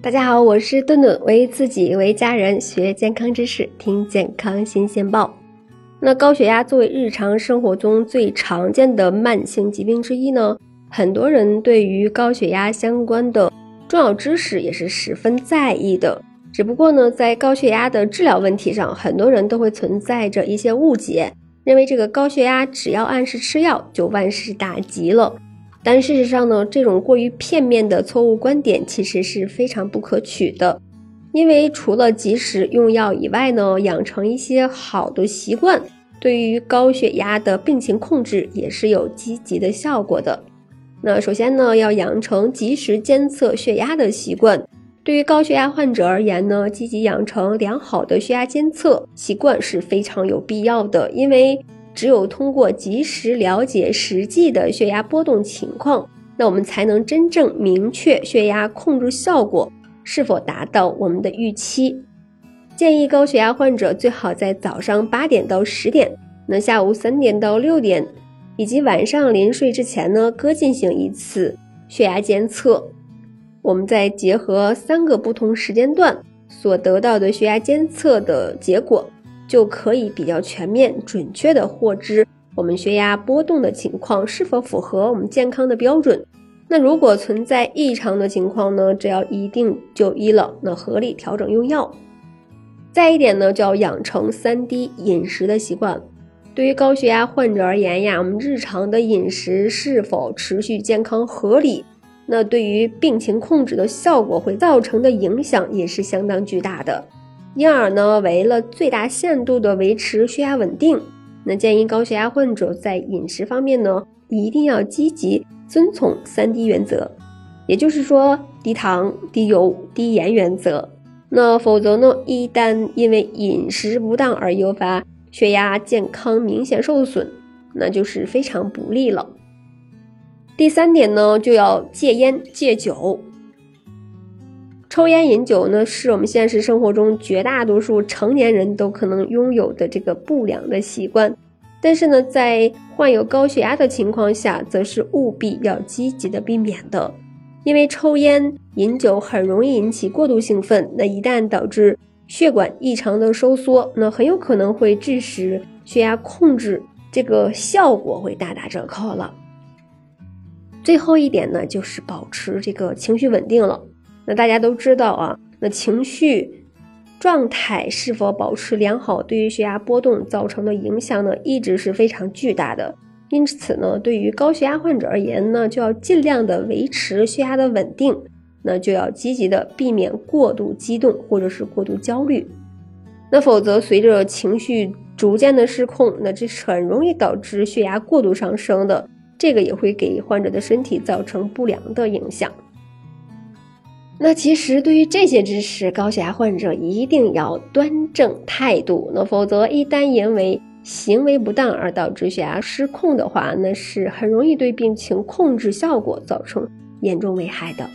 大家好，我是顿顿，为自己为家人学健康知识，听健康新鲜报。那高血压作为日常生活中最常见的慢性疾病之一呢，很多人对于高血压相关的重要知识也是十分在意的。只不过呢，在高血压的治疗问题上，很多人都会存在着一些误解，认为这个高血压只要按时吃药就万事大吉了。但事实上呢，这种过于片面的错误观点其实是非常不可取的。因为除了及时用药以外呢，养成一些好的习惯，对于高血压的病情控制也是有积极的效果的。那首先呢，要养成及时监测血压的习惯。对于高血压患者而言呢，积极养成良好的血压监测习惯是非常有必要的，因为。只有通过及时了解实际的血压波动情况，那我们才能真正明确血压控制效果是否达到我们的预期。建议高血压患者最好在早上八点到十点，那下午三点到六点，以及晚上临睡之前呢，各进行一次血压监测。我们再结合三个不同时间段所得到的血压监测的结果。就可以比较全面、准确的获知我们血压波动的情况是否符合我们健康的标准。那如果存在异常的情况呢？只要一定就医了，那合理调整用药。再一点呢，就要养成三低饮食的习惯。对于高血压患者而言呀，我们日常的饮食是否持续健康合理，那对于病情控制的效果会造成的影响也是相当巨大的。因而呢，为了最大限度的维持血压稳定，那建议高血压患者在饮食方面呢，一定要积极遵从三低原则，也就是说低糖、低油、低盐原则。那否则呢，一旦因为饮食不当而诱发血压健康明显受损，那就是非常不利了。第三点呢，就要戒烟戒酒。抽烟饮酒呢，是我们现实生活中绝大多数成年人都可能拥有的这个不良的习惯。但是呢，在患有高血压的情况下，则是务必要积极的避免的。因为抽烟饮酒很容易引起过度兴奋，那一旦导致血管异常的收缩，那很有可能会致使血压控制这个效果会大打折扣了。最后一点呢，就是保持这个情绪稳定了。那大家都知道啊，那情绪状态是否保持良好，对于血压波动造成的影响呢，一直是非常巨大的。因此呢，对于高血压患者而言呢，就要尽量的维持血压的稳定，那就要积极的避免过度激动或者是过度焦虑。那否则，随着情绪逐渐的失控，那这是很容易导致血压过度上升的，这个也会给患者的身体造成不良的影响。那其实对于这些知识，高血压患者一定要端正态度。那否则，一旦因为行为不当而导致血压失控的话，那是很容易对病情控制效果造成严重危害的。